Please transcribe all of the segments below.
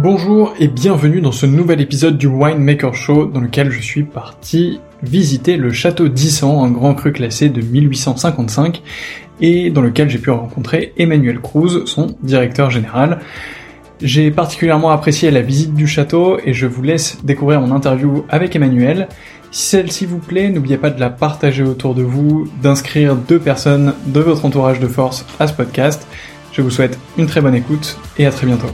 Bonjour et bienvenue dans ce nouvel épisode du Winemaker Show dans lequel je suis parti visiter le château d'Issan, un grand cru classé de 1855 et dans lequel j'ai pu rencontrer Emmanuel Cruz, son directeur général. J'ai particulièrement apprécié la visite du château et je vous laisse découvrir mon interview avec Emmanuel. Si celle-ci vous plaît, n'oubliez pas de la partager autour de vous, d'inscrire deux personnes de votre entourage de force à ce podcast. Je vous souhaite une très bonne écoute et à très bientôt.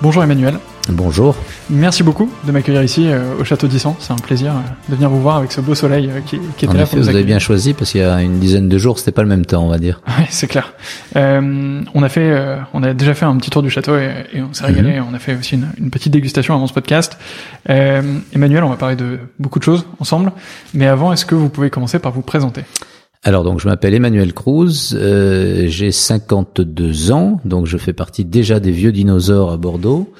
Bonjour Emmanuel. Bonjour. Merci beaucoup de m'accueillir ici euh, au château d'Issan. C'est un plaisir euh, de venir vous voir avec ce beau soleil euh, qui, qui était en là. Effet, vous, avez bien choisi parce qu'il y a une dizaine de jours, c'était pas le même temps, on va dire. Oui, c'est clair. on a fait, on a déjà fait un petit tour du château et, on s'est régalé. Mhm. On a fait aussi une, une, petite dégustation avant ce podcast. Emmanuel, on va parler de beaucoup de choses ensemble. Mais avant, est-ce que vous pouvez commencer par vous présenter? Alors donc je m'appelle Emmanuel Cruz, euh, j'ai 52 ans, donc je fais partie déjà des vieux dinosaures à Bordeaux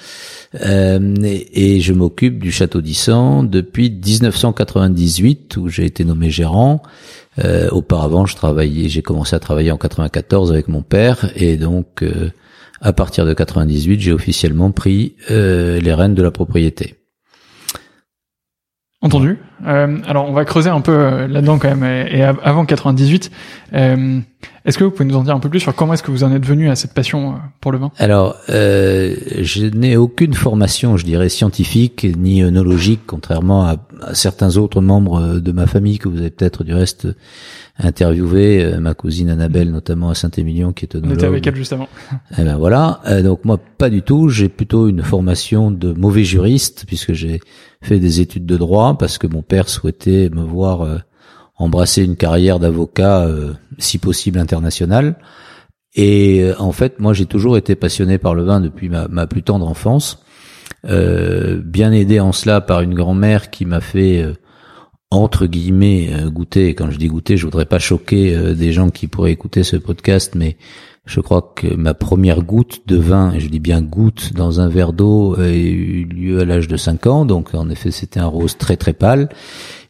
euh, et, je m'occupe du château d'Issan depuis 1998 où j'ai été nommé gérant. Euh, auparavant je travaillais, j'ai commencé à travailler en 94 avec mon père et donc à partir de 98 j'ai officiellement pris les rênes de la propriété. Entendu. Euh, alors on va creuser un peu euh, là-dedans quand même. Et, avant 98, euh, Est-ce que vous pouvez nous en dire un peu plus sur comment est-ce que vous en êtes venu à cette passion euh, pour le vin? Alors, euh, je n'ai aucune formation, je dirais, scientifique ni œnologique, contrairement à, certains autres membres de ma famille que vous avez peut-être du reste interviewé, euh, ma cousine Annabelle notamment à Saint-Émilion qui est œnologue. On était avec elle justement. Eh ben voilà. Euh, donc moi, pas du tout. J'ai plutôt une formation de mauvais juriste puisque j'ai fait des études de droit parce que mon père souhaitait me voir euh, embrasser une carrière d'avocat, euh, si possible internationale. Et euh, en fait, moi, j'ai toujours été passionné par le vin depuis ma, plus tendre enfance, euh, bien aidé en cela par une grand-mère qui m'a fait entre guillemets goûter. quand je dis goûter, je voudrais pas choquer des gens qui pourraient écouter ce podcast, mais je crois que ma première goutte de vin, et je dis bien goutte dans un verre d'eau, a eu lieu à l'âge de 5 ans. Donc en effet, c'était un rose très très pâle.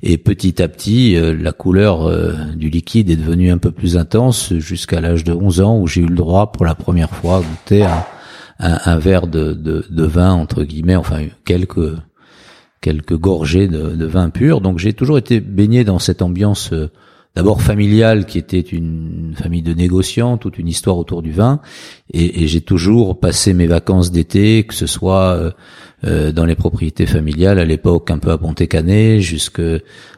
Et petit à petit, euh, la couleur euh, du liquide est devenue un peu plus intense jusqu'à l'âge de 11 ans où j'ai eu le droit pour la première fois à goûter un, verre de, vin entre guillemets, enfin quelques quelques gorgées de, de vin pur. Donc j'ai toujours été baigné dans cette ambiance euh, d'abord familiale qui était une famille de négociants, toute une histoire autour du vin, et, et j'ai toujours passé mes vacances d'été, que ce soit euh, dans les propriétés familiales à l'époque un peu à Pontécanet jusque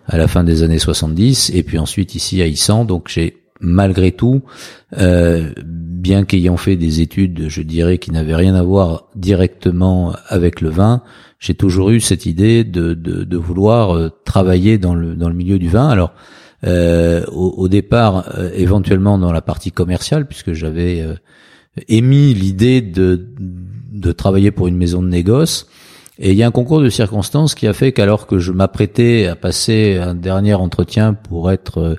à la fin des années 70 et puis ensuite ici à Issan donc j'ai malgré tout euh, bien qu'ayant fait des études je dirais qui n'avaient rien à voir directement avec le vin j'ai toujours eu cette idée de, de, de vouloir euh, travailler dans le dans le milieu du vin. Alors euh, au, au, départ euh, éventuellement dans la partie commerciale puisque j'avais émis l'idée de de travailler pour une maison de négoce. Et il y a un concours de circonstances qui a fait qu'alors que je m'apprêtais à passer un dernier entretien pour être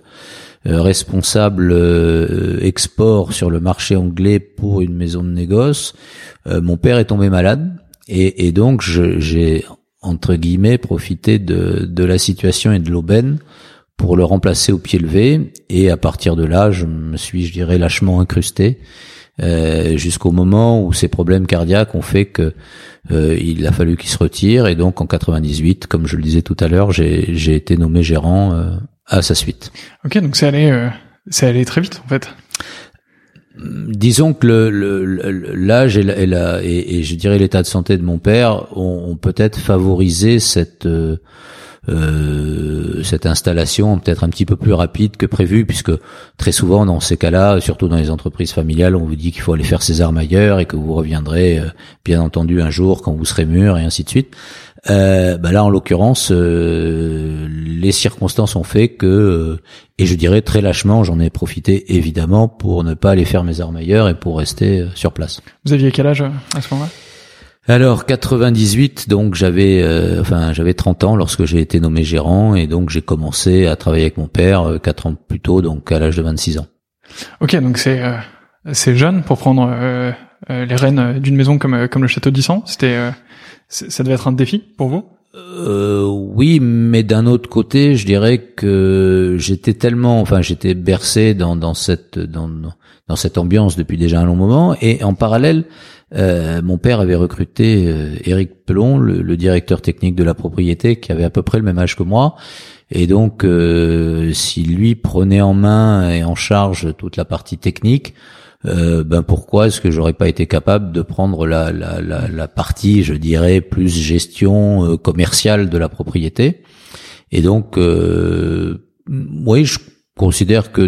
euh, responsable euh, export sur le marché anglais pour une maison de négoce, euh, mon père est tombé malade et, et donc j'ai entre guillemets profité de, de la situation et de l'aubaine pour le remplacer au pied levé et à partir de là je me suis je dirais lâchement incrusté euh, jusqu'au moment où ces problèmes cardiaques ont fait que euh, il a fallu qu'il se retire et donc en 98, comme je le disais tout à l'heure, j'ai été nommé gérant euh, à sa suite. Ok, donc c'est allé, c'est allé très vite en fait. Disons que l'âge le, et, la, et, et, je dirais l'état de santé de mon père ont, ont peut-être favorisé cette euh, cette installation peut-être un petit peu plus rapide que prévu, puisque très souvent dans ces cas-là, surtout dans les entreprises familiales, on vous dit qu'il faut aller faire ses armes ailleurs et que vous reviendrez euh, bien entendu un jour quand vous serez mûr et ainsi de suite. Euh, bah là, en l'occurrence, euh, les circonstances ont fait que, et je dirais très lâchement, j'en ai profité évidemment pour ne pas aller faire mes armes ailleurs et pour rester sur place. Vous aviez quel âge à ce moment-là? Alors 98, donc j'avais, euh, enfin j'avais 30 ans lorsque j'ai été nommé gérant et donc j'ai commencé à travailler avec mon père euh, 4 ans plus tôt, donc à l'âge de 26 ans. Ok, donc c'est euh, c'est jeune pour prendre euh, les rênes d'une maison comme comme le château d'Issan. C'était ça devait être un défi pour vous? Euh, oui, mais d'un autre côté, je dirais que j'étais tellement, enfin, j'étais bercé dans, dans cette dans, dans cette ambiance depuis déjà un long moment, et en parallèle, euh, mon père avait recruté euh, Éric Pelon, le, directeur technique de la propriété, qui avait à peu près le même âge que moi. Et donc, euh, si lui prenait en main et en charge toute la partie technique, ben pourquoi est-ce que j'aurais pas été capable de prendre la, la, la, la partie, je dirais, plus gestion commerciale de la propriété? Et donc, oui, je considère que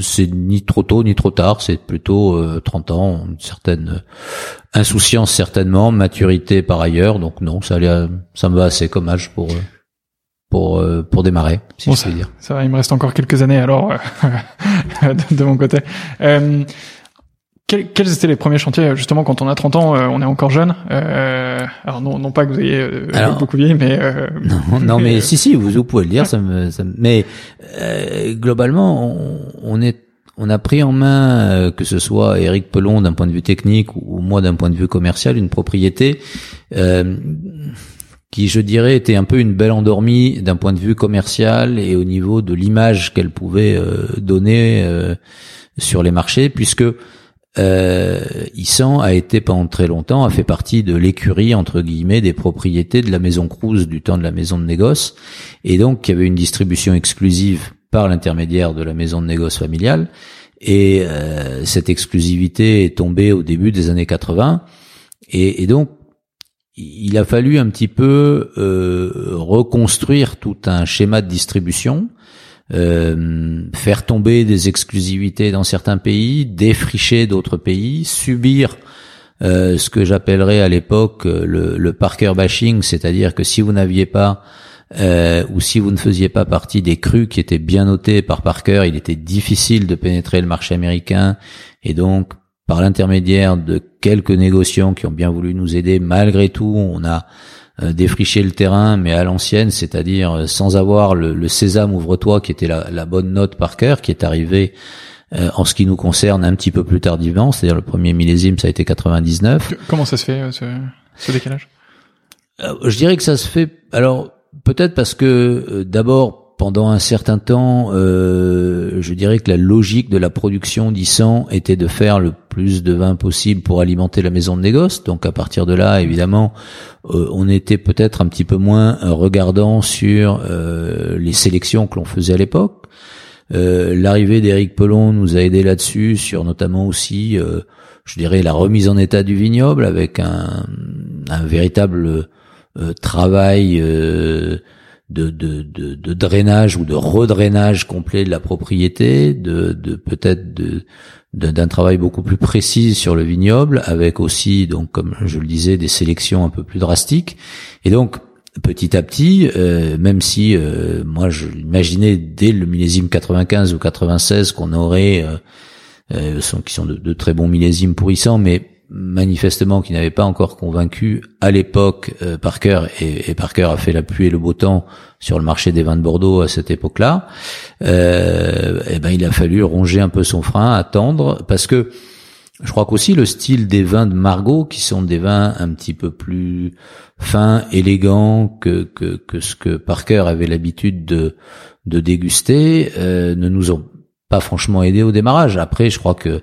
c'est ni trop tôt ni trop tard, c'est plutôt 30 euh, ans, une certaine insouciance certainement, maturité par ailleurs, donc non, ça allait, ça me va assez comme âge pour euh, pour euh, pour démarrer, si je ça, dire. Ça va, il me reste encore quelques années alors de, de, mon côté. Euh, quels, quels, étaient les premiers chantiers justement quand on a 30 ans, euh, on est encore jeune. Euh, alors non, non pas que vous ayez euh, beaucoup vieilli, mais euh, non, non, mais si si, vous, vous pouvez le dire. Ça me, ça me mais globalement, on, on, est on a pris en main, que ce soit Eric Pelon d'un point de vue technique ou moi d'un point de vue commercial, une propriété qui, je dirais, était un peu une belle endormie d'un point de vue commercial et au niveau de l'image qu'elle pouvait donner sur les marchés, puisque euh, Issan a été pendant très longtemps, a fait partie de l'écurie entre guillemets des propriétés de la maison Cruz du temps de la maison de négoce, et donc il y avait une distribution exclusive par l'intermédiaire de la maison de négoce familiale. et euh, cette exclusivité est tombée au début des années 80. Et, et donc, il a fallu un petit peu euh, reconstruire tout un schéma de distribution, euh, faire tomber des exclusivités dans certains pays, défricher d'autres pays, subir euh, ce que j'appellerais à l'époque le, le Parker bashing, c'est-à-dire que si vous n'aviez pas euh, ou si vous ne faisiez pas partie des crus qui étaient bien notés par Parker, il était difficile de pénétrer le marché américain. Et donc par l'intermédiaire de quelques négociants qui ont bien voulu nous aider, malgré tout, on a euh, défriché le terrain, mais à l'ancienne, c'est-à-dire euh, sans avoir le, le sésame ouvre-toi qui était la, la, bonne note Parker, qui est arrivé euh, en ce qui nous concerne un petit peu plus tardivement, c'est-à-dire le premier millésime, ça a été 99. Comment ça se fait ce, ce décalage? Je dirais que ça se fait. Alors peut-être parce que d'abord pendant un certain temps, euh, je dirais que la logique de la production d'Issan était de faire le plus de vin possible pour alimenter la maison de négoce. Donc à partir de là, évidemment, euh, on était peut-être un petit peu moins regardant sur euh, les sélections que l'on faisait à l'époque. Euh, l'arrivée d'Éric Pelon nous a aidé là-dessus, sur notamment aussi, euh, je dirais, la remise en état du vignoble avec un, un véritable euh, travail de, de, de, drainage ou de redrainage complet de la propriété, de, de peut-être de d'un travail beaucoup plus précis sur le vignoble, avec aussi donc comme je le disais des sélections un peu plus drastiques. Et donc petit à petit, euh, même si euh, moi je l'imaginais dès le millésime 95 ou 96 qu'on aurait, euh, sont, qui sont de, de, très bons millésimes pourrissants, mais manifestement qui n'avait pas encore convaincu à l'époque euh, Parker et, et, Parker a fait la pluie et le beau temps sur le marché des vins de Bordeaux à cette époque-là. Euh, et eh ben il a fallu ronger un peu son frein, attendre parce que je crois qu'aussi le style des vins de Margot, qui sont des vins un petit peu plus fins, élégants que que, que ce que Parker avait l'habitude de de déguster, euh, ne nous ont pas franchement aidé au démarrage. Après, je crois que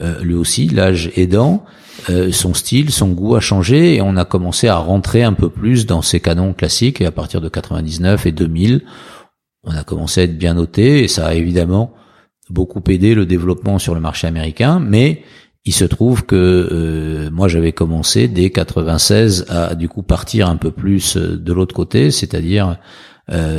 euh, lui aussi, l'âge aidant, euh, son style, son goût a changé et on a commencé à rentrer un peu plus dans ces canons classiques et à partir de 99 et 2000, on a commencé à être bien noté et ça a évidemment beaucoup aidé le développement sur le marché américain, mais il se trouve que euh, moi j'avais commencé dès 96 à du coup partir un peu plus euh, de l'autre côté, c'est-à-dire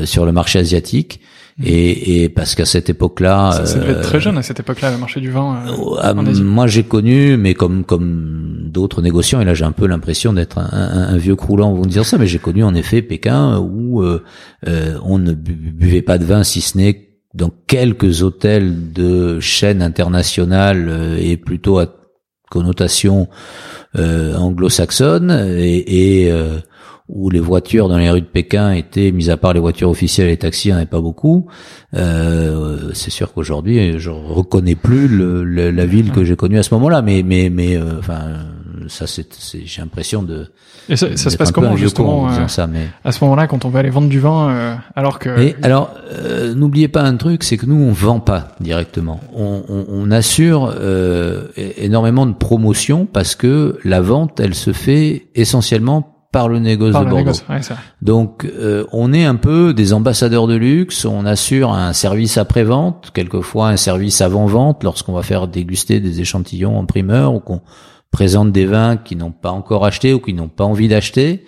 sur le marché asiatique et, et parce qu'à cette époque-là, ça, ça devait être très jeune à cette époque-là, le marché du vin. Euh, ah, moi, j'ai connu, mais comme comme d'autres négociants, et là j'ai un peu l'impression d'être un, un, vieux croulant, vous me dire ça, mais j'ai connu en effet Pékin où euh, euh, on ne buvait pas de vin si ce n'est dans quelques hôtels de chaînes internationales euh, et plutôt à connotation euh, anglo-saxonne et, et où les voitures dans les rues de Pékin étaient, mis à part les voitures officielles et les taxis, il n'y en avait pas beaucoup. Euh, c'est sûr qu'aujourd'hui, je reconnais plus le, la ville que j'ai connue à ce moment-là, mais mais mais euh, enfin ça c'est j'ai l'impression de et ça, ça se passe comment justement euh, ça, mais... à ce moment-là quand on va aller vendre du vin euh, alors que et alors euh, n'oubliez pas un truc c'est que nous on vend pas directement on, on, on assure énormément de promotion parce que la vente elle se fait essentiellement par le négoce de Bordeaux. Donc euh, on est un peu des ambassadeurs de luxe, on assure un service après-vente, quelquefois un service avant-vente lorsqu'on va faire déguster des échantillons en primeur ou qu'on présente des vins qui n'ont pas encore acheté ou qui n'ont pas envie d'acheter.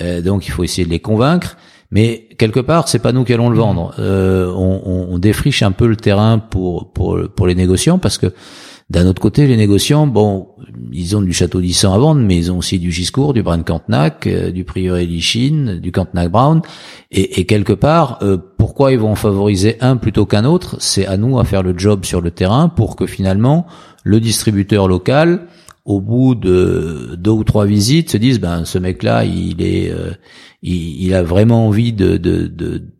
Euh, donc il faut essayer de les convaincre. Mais quelque part, c'est pas nous qui allons le vendre. Euh, on, on, défriche un peu le terrain pour pour pour les négociants parce que d'un autre côté, les négociants, bon, ils ont du château d'Issan à vendre, mais ils ont aussi du Giscourt, du Brand Cantenac, euh, du Prieuré Lichine, du Cantenac Brown. Et, et quelque part, euh, pourquoi ils vont favoriser un plutôt qu'un autre? C'est à nous à faire le job sur le terrain pour que finalement le distributeur local, au bout de deux ou trois visites, se dise ben ce mec-là, il est, euh, il, a vraiment envie de,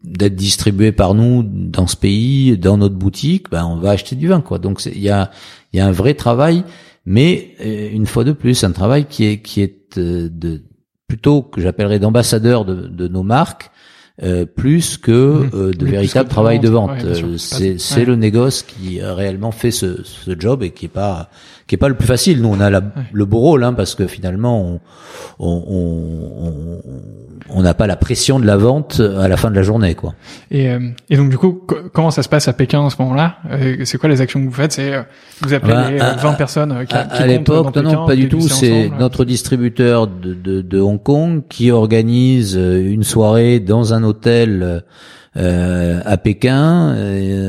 d'être distribué par nous dans ce pays, dans notre boutique. Ben on va acheter du vin, quoi. Donc il y a il y a un vrai travail, mais euh, une fois de plus, un travail qui est qui est euh, de plutôt que j'appellerais d'ambassadeur de, de, nos marques. Euh, plus que mmh. de véritable travail de vente. c'est c'est le négoce qui a réellement fait ce, ce job et qui est pas qui est pas le plus facile. Nous, on a la, le beau rôle, hein, parce que finalement, on on on n'a pas la pression de la vente à la fin de la journée, quoi. Et, euh, et donc du coup, comment ça se passe à Pékin en ce moment-là? Euh, C'est quoi les actions que vous faites? C'est euh, vous appelez bah, les 20 personnes qui, à, à l'époque, non, non, pas du tout. C'est notre distributeur de, de, de, Hong Kong qui organise une soirée dans un hôtel. Euh, à Pékin,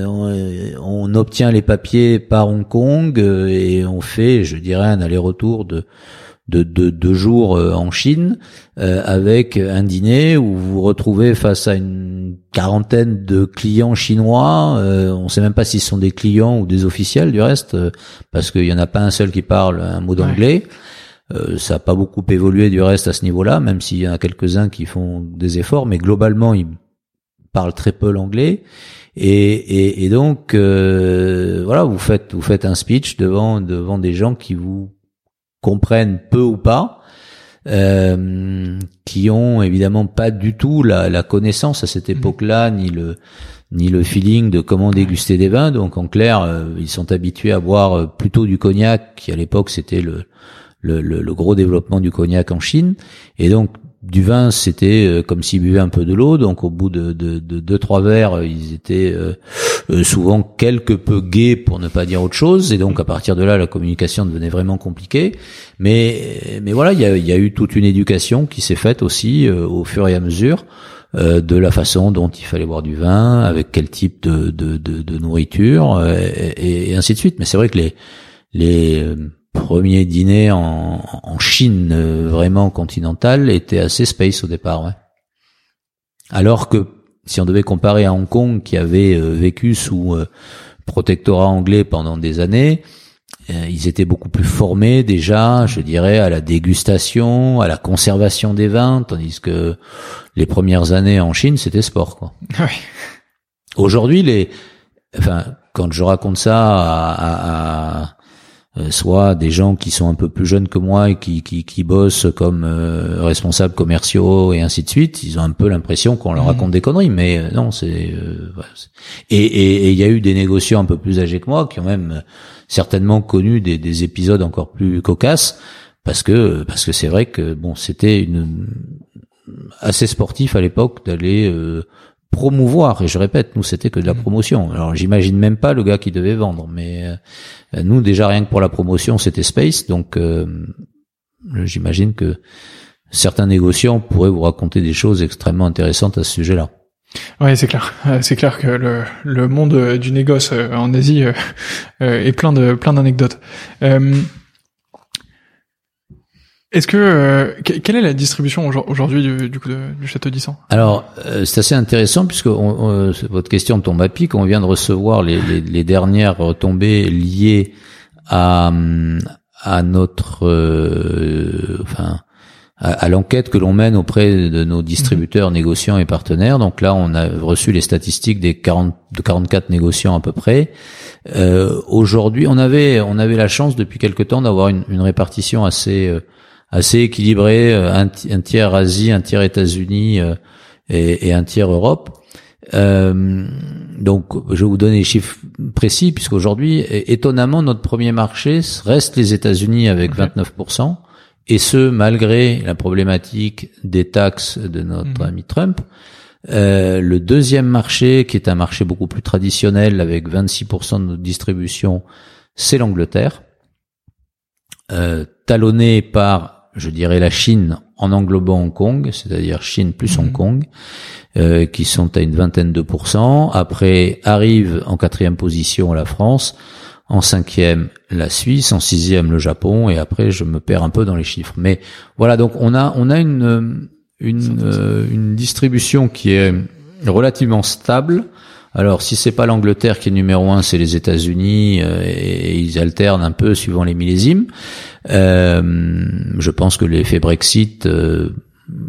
on, on, obtient les papiers par Hong Kong et on fait, je dirais, un aller-retour de de deux jours euh, en Chine euh, avec un dîner où vous vous retrouvez face à une quarantaine de clients chinois. Euh, on ne sait même pas s'ils sont des clients ou des officiels du reste, parce qu'il y en a pas un seul qui parle un mot d'anglais. ça n'a pas beaucoup évolué du reste à ce niveau-là, même s'il y en a quelques-uns qui font des efforts, mais globalement ils parlent très peu l'anglais. Et, et, et donc voilà, vous faites vous faites un speech devant devant des gens qui vous comprennent peu ou pas, euh, qui ont évidemment pas du tout la, la connaissance à cette mmh. époque-là, ni le ni le feeling de comment déguster des vins. Donc en clair, euh, ils sont habitués à boire euh, plutôt du cognac, qui à l'époque c'était le, le, le, gros développement du cognac en Chine. Et donc du vin, c'était euh, comme s'ils buvaient un peu de l'eau. Donc au bout de, de, de deux trois verres, euh, ils étaient euh, souvent quelque peu gais pour ne pas dire autre chose. Et donc à partir de là, la communication devenait vraiment compliquée. Mais mais voilà, il y a, eu toute une éducation qui s'est faite aussi au fur et à mesure de la façon dont il fallait boire du vin, avec quel type de, nourriture, et, et, ainsi de suite. Mais c'est vrai que les les premier dîner en, en Chine euh, vraiment continentale était assez space au départ. Ouais. Alors que si on devait comparer à Hong Kong qui avait euh, vécu sous euh, protectorat anglais pendant des années, ils étaient beaucoup plus formés déjà, je dirais, à la dégustation, à la conservation des vins, tandis que les premières années en Chine, c'était sport. Quoi. Oui. Aujourd'hui, les, enfin, quand je raconte ça à, à, à euh, soit des gens qui sont un peu plus jeunes que moi et qui, qui, qui bossent comme euh, responsables commerciaux et ainsi de suite, ils ont un peu l'impression qu'on leur mmh. raconte des conneries, mais euh, non, c'est et il y a eu des négociants un peu plus âgés que moi qui ont même certainement connu des, des épisodes encore plus cocasses parce que parce que c'est vrai que bon c'était une assez sportif à l'époque d'aller promouvoir. Et je répète, nous c'était que de la mm. promotion. Alors j'imagine même pas le gars qui devait vendre, mais euh, nous déjà rien que pour la promotion c'était Space, donc euh, j'imagine que certains négociants pourraient vous raconter des choses extrêmement intéressantes à ce sujet-là. Ouais, c'est clair. Euh, c'est clair que le, le monde du négoce en Asie est plein de plein d'anecdotes. Est-ce que euh, quelle est la distribution aujourd'hui du, du, coup du château d'Issan? Alors euh, c'est assez intéressant puisque on, euh, votre question tombe à pic. On vient de recevoir les, les, les dernières retombées liées à à notre enfin à, l'enquête que l'on mène auprès de nos distributeurs, mhm. négociants et partenaires. Donc là, on a reçu les statistiques des 40 de 44 négociants à peu près. Aujourd'hui, on avait on avait la chance depuis quelque temps d'avoir une, une répartition assez assez équilibré, euh, un, tiers Asie, un tiers États-Unis euh, et, et, un tiers Europe. Euh, donc, je vais vous donner les chiffres précis, puisqu'aujourd'hui, étonnamment, notre premier marché reste les États-Unis avec 29%, et ce, malgré la problématique des taxes de notre mhm. ami Trump. Euh, le deuxième marché, qui est un marché beaucoup plus traditionnel, avec 26% de notre distribution, c'est l'Angleterre, euh, talonné par je dirais la Chine en englobant Hong Kong, c'est-à-dire Chine plus Hong mhm. Kong, euh, qui sont à une vingtaine de pourcents. Après arrive en quatrième position la France, en cinquième la Suisse, en sixième le Japon, et après je me perds un peu dans les chiffres. Mais voilà, donc on a on a une une, euh, une distribution qui est relativement stable alors, si c'est pas l'Angleterre qui est numéro un, c'est les États-Unis euh, et, ils alternent un peu suivant les millésimes. Euh, je pense que l'effet Brexit euh,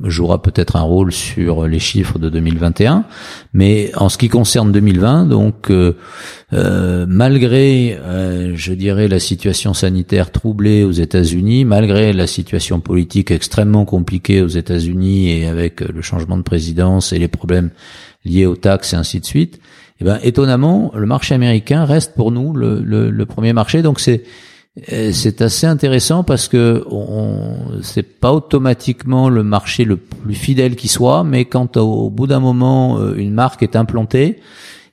jouera peut-être un rôle sur les chiffres de 2021, mais en ce qui concerne 2020, donc malgré, je dirais, la situation sanitaire troublée aux États-Unis, malgré la situation politique extrêmement compliquée aux États-Unis et avec le changement de présidence et les problèmes liés aux taxes et ainsi de suite, eh ben, étonnamment, le marché américain reste pour nous le, le, le premier marché. Donc c'est c'est assez intéressant parce que on, c'est pas automatiquement le marché le plus fidèle qui soit, mais quand au, bout d'un moment euh, une marque est implantée,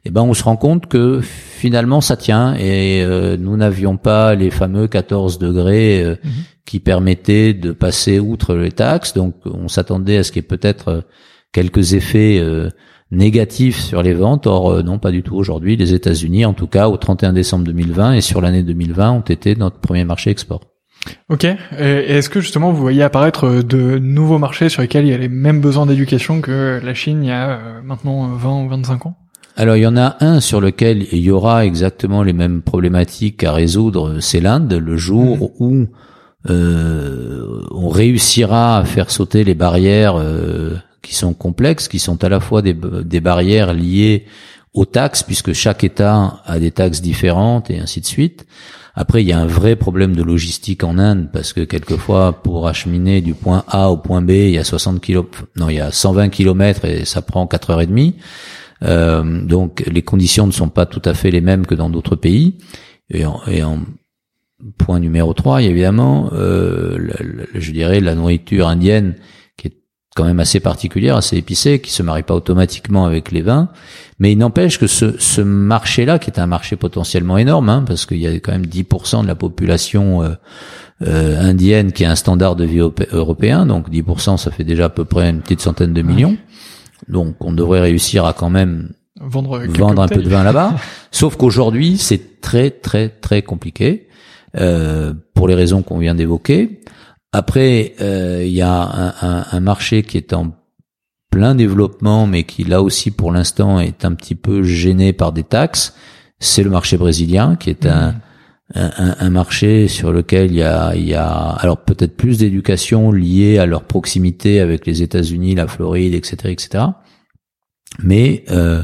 eh ben on se rend compte que finalement ça tient et euh, nous n'avions pas les fameux 14 degrés euh, mhm. qui permettaient de passer outre les taxes, donc on s'attendait à ce qu'il y ait peut-être quelques effets négatif sur les ventes. Or, euh, non, pas du tout. Aujourd'hui, les États-Unis, en tout cas, au 31 décembre 2020 et sur l'année 2020, ont été notre premier marché export. Ok. Et est-ce que justement vous voyez apparaître euh, de nouveaux marchés sur lesquels il y a les mêmes besoins d'éducation que la Chine il y a euh, maintenant 20 ou 25 ans? Alors il y en a un sur lequel il y aura exactement les mêmes problématiques à résoudre, c'est l'Inde, le jour mmh. où euh, on réussira à faire sauter les barrières qui sont complexes, qui sont à la fois des, barrières liées aux taxes, puisque chaque État a des taxes différentes et ainsi de suite. Après, il y a un vrai problème de logistique en Inde parce que quelquefois, pour acheminer du point A au point B, il y a 60 km, non, il y a 120 km et ça prend 4 heures et demie. Euh, donc, les conditions ne sont pas tout à fait les mêmes que dans d'autres pays. Et en, et en, point numéro 3, il y a évidemment, euh, je dirais, la nourriture indienne quand même assez particulière, assez épicée, qui se marie pas automatiquement avec les vins. Mais il n'empêche que ce, ce marché-là, qui est un marché potentiellement énorme, hein, parce qu'il y a quand même 10% de la population euh, euh, indienne qui a un standard de vie européen, donc 10%, ça fait déjà à peu près une petite centaine de millions. Donc on devrait réussir à quand même vendre, vendre un peu de vin là-bas. Sauf qu'aujourd'hui, c'est très très très compliqué euh, pour les raisons qu'on vient d'évoquer. Après, euh, il y a un, un, marché qui est en plein développement, mais qui là aussi pour l'instant est un petit peu gêné par des taxes. C'est le marché brésilien, qui est un, un, un, marché sur lequel il y a, il y a alors peut-être plus d'éducation liée à leur proximité avec les États-Unis, la Floride, etc., etc. Mais euh,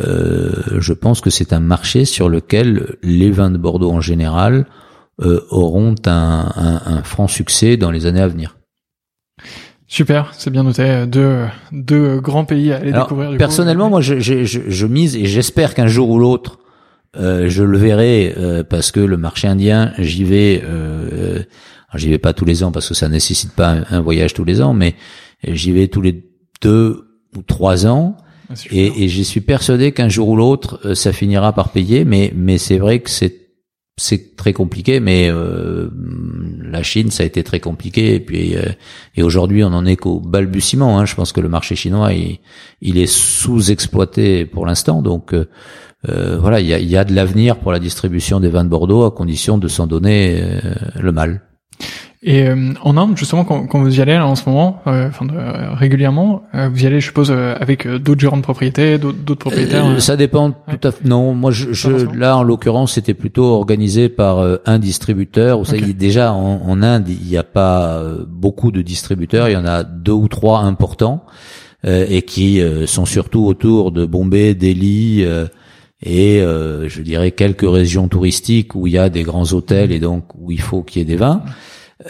euh, je pense que c'est un marché sur lequel les vins de Bordeaux en général euh, auront un, un, un, franc succès dans les années à venir. Super, c'est bien noté. Deux, deux grands pays à aller découvrir. personnellement, moi, je, je, je, mise et j'espère qu'un jour ou l'autre, euh, je le verrai euh, parce que le marché indien, j'y vais. Euh, j'y vais pas tous les ans parce que ça nécessite pas un, voyage tous les ans, mais j'y vais tous les deux ou trois ans. Ah, et, et j'y suis persuadé qu'un jour ou l'autre, euh, ça finira par payer. Mais, mais c'est vrai que c'est c'est très compliqué, mais euh, la Chine, ça a été très compliqué. Et puis, euh, et aujourd'hui, on en est qu'au balbutiement. Hein. Je pense que le marché chinois, il, est sous-exploité pour l'instant. Donc, euh voilà, il y a, y a, de l'avenir pour la distribution des vins de Bordeaux à condition de s'en donner le mal. Et euh, en Inde, justement, quand, quand, vous y allez là, en ce moment, euh, enfin euh, régulièrement, vous y allez, je suppose, avec d'autres gérants de propriété, d'autres propriétaires. ça dépend tout à fait. Non, moi, je, je là, en l'occurrence, c'était plutôt organisé par un distributeur. Vous savez, déjà en, en, Inde, il n'y a pas beaucoup de distributeurs. Il y en a deux ou trois importants et qui sont surtout autour de Bombay, Delhi et je dirais quelques régions touristiques où il y a des grands hôtels et donc où il faut qu'il y ait des vins.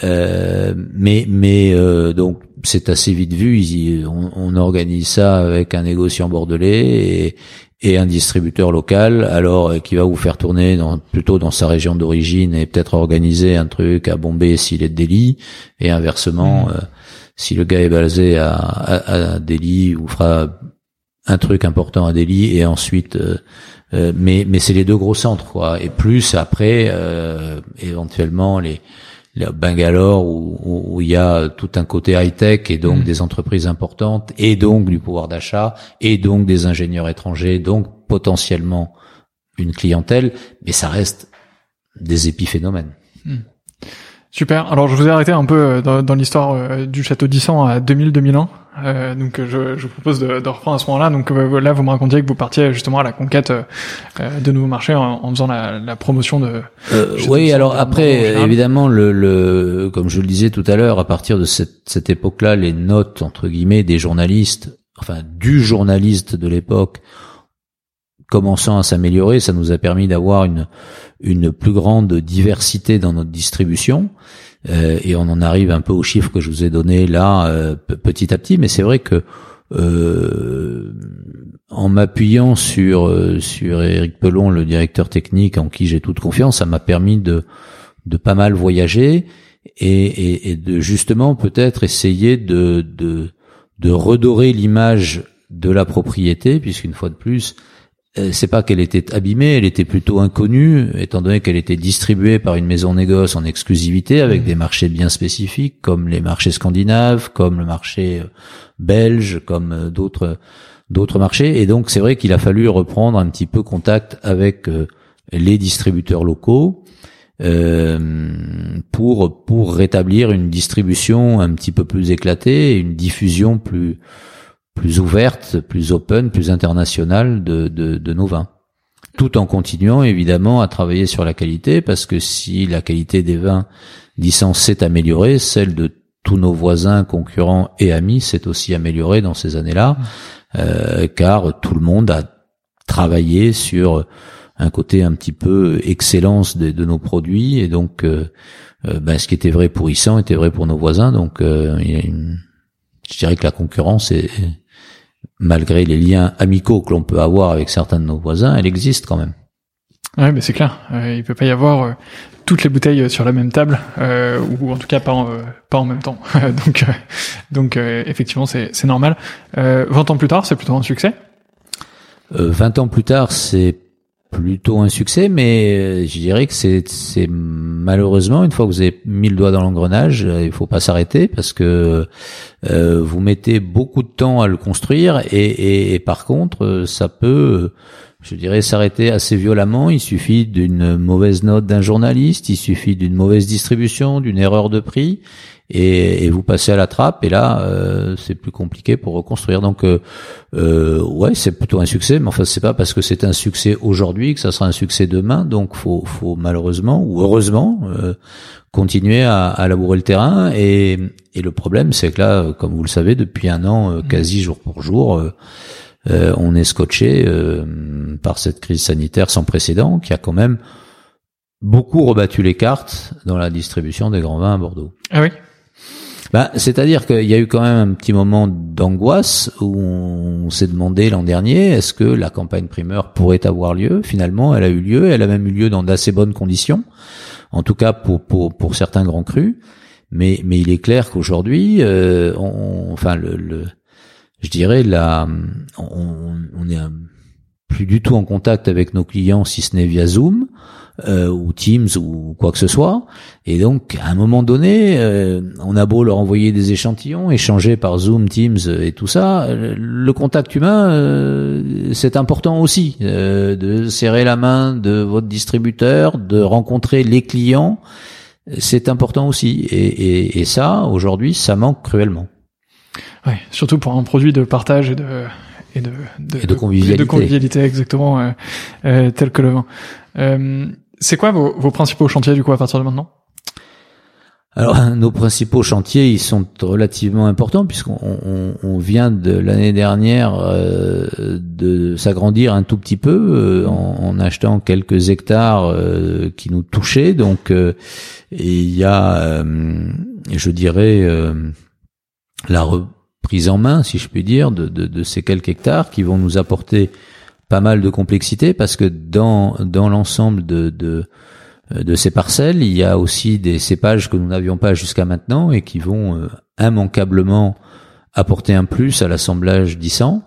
Euh, mais mais euh, donc c'est assez vite vu. on, on, organise ça avec un négociant bordelais et, et un distributeur local, alors euh, qui va vous faire tourner dans, plutôt dans sa région d'origine et peut-être organiser un truc à Bombay s'il est de Delhi et inversement mmh. si le gars est basé à, à, à, Delhi ou fera un truc important à Delhi et ensuite mais mais c'est les deux gros centres quoi et plus après éventuellement les Bangalore où, où, il y a tout un côté high-tech et donc mm. des entreprises importantes et donc du pouvoir d'achat et donc des ingénieurs étrangers, donc potentiellement une clientèle, mais ça reste des épiphénomènes. Mm. Super. Alors je vous ai arrêté un peu euh, dans, dans l'histoire euh, du château d'Issan à 2000-2001. Euh, donc je, je, vous propose de, de, reprendre à ce moment-là. Donc euh, là, vous me racontiez que vous partiez justement à la conquête euh, de nouveaux marchés en, en faisant la, la, promotion de. oui, alors après, évidemment, le, le, comme je le disais tout à l'heure, à partir de cette, cette époque-là, les notes entre guillemets des journalistes, enfin du journaliste de l'époque, commençant à s'améliorer, ça nous a permis d'avoir une une plus grande diversité dans notre distribution. Euh, et on en arrive un peu aux chiffres que je vous ai donnés là euh, petit à petit. Mais c'est vrai que euh, en m'appuyant sur sur Eric Pelon, le directeur technique en qui j'ai toute confiance, ça m'a permis de de pas mal voyager et, de justement peut-être essayer de, de, redorer l'image de la propriété, puisqu'une fois de plus, c'est pas qu'elle était abîmée, elle était plutôt inconnue, étant donné qu'elle était distribuée par une maison négoce en exclusivité avec des marchés bien spécifiques, comme les marchés scandinaves, comme le marché euh, belge, comme euh, d'autres d'autres marchés. Et donc c'est vrai qu'il a fallu reprendre un petit peu contact avec les distributeurs locaux pour pour rétablir une distribution un petit peu plus éclatée, une diffusion plus plus ouverte, plus open, plus internationale de, nos vins. Tout en continuant évidemment à travailler sur la qualité, parce que si la qualité des vins d'Issens s'est améliorée, celle de tous nos voisins, concurrents et amis s'est aussi améliorée dans ces années-là, euh, car tout le monde a travaillé sur un côté un petit peu excellence de, nos produits, et donc euh, euh, ben, ce qui était vrai pour Issens était vrai pour nos voisins, donc une, je dirais que la concurrence est, malgré les liens amicaux que l'on peut avoir avec certains de nos voisins, elle existe quand même. Ouais, mais c'est clair. Euh, il peut pas y avoir euh, toutes les bouteilles sur la même table, euh, ou en tout cas pas en, euh, pas en même temps. donc, donc effectivement, c'est, c'est normal. 20 ans plus tard, c'est plutôt un succès? 20 ans plus tard, c'est plutôt un succès, mais euh, je dirais que c'est, malheureusement une fois que vous avez mis le doigt dans l'engrenage, euh, il faut pas s'arrêter parce que euh, vous mettez beaucoup de temps à le construire et, par contre ça peut, je dirais, s'arrêter assez violemment. Il suffit d'une mauvaise note d'un journaliste, il suffit d'une mauvaise distribution, d'une erreur de prix et, et, vous passez à la trappe. Et là euh, c'est plus compliqué pour reconstruire. Donc euh, euh, ouais c'est plutôt un succès mais enfin c'est pas parce que c'est un succès aujourd'hui que ça sera un succès demain. Donc faut faut malheureusement ou heureusement euh, continuer à, à, labourer le terrain. Et, et le problème c'est que là comme vous le savez depuis un an euh, quasi jour pour jour on est scotché par cette crise sanitaire sans précédent qui a quand même beaucoup rebattu les cartes dans la distribution des grands vins à Bordeaux. Ah oui bah, c'est-à-dire qu'il y a eu quand même un petit moment d'angoisse où on s'est demandé l'an dernier est-ce que la campagne primeur pourrait avoir lieu? Finalement, elle a eu lieu, elle a même eu lieu dans d'assez bonnes conditions, en tout cas pour pour, pour certains grands crus. Mais mais il est clair qu'aujourd'hui, euh, on, enfin le, le, je dirais là, on, on est plus du tout en contact avec nos clients si ce n'est via Zoom euh, ou Teams ou quoi que ce soit. Et donc, à un moment donné, euh, on a beau leur envoyer des échantillons, échanger par Zoom, Teams et tout ça, le contact humain, euh, c'est important aussi, euh, de serrer la main de votre distributeur, de rencontrer les clients, c'est important aussi. Et, et, et ça, aujourd'hui, ça manque cruellement. Ouais, surtout pour un produit de partage et de et de, de, de convivialité. De convivialité exactement, euh, euh, tel que le vin. Euh, c'est quoi vos, vos, principaux chantiers du coup à partir de maintenant? Alors nos principaux chantiers, ils sont relativement importants puisqu'on on, on vient de l'année dernière euh, de s'agrandir un tout petit peu euh, en, en, achetant quelques hectares euh, qui nous touchaient. Donc il y a, je dirais, la prise en main, si je puis dire, de, de, de, ces quelques hectares qui vont nous apporter pas mal de complexité parce que dans, dans l'ensemble de, de, de ces parcelles, il y a aussi des cépages que nous n'avions pas jusqu'à maintenant et qui vont euh, immanquablement apporter un plus à l'assemblage d'Issan,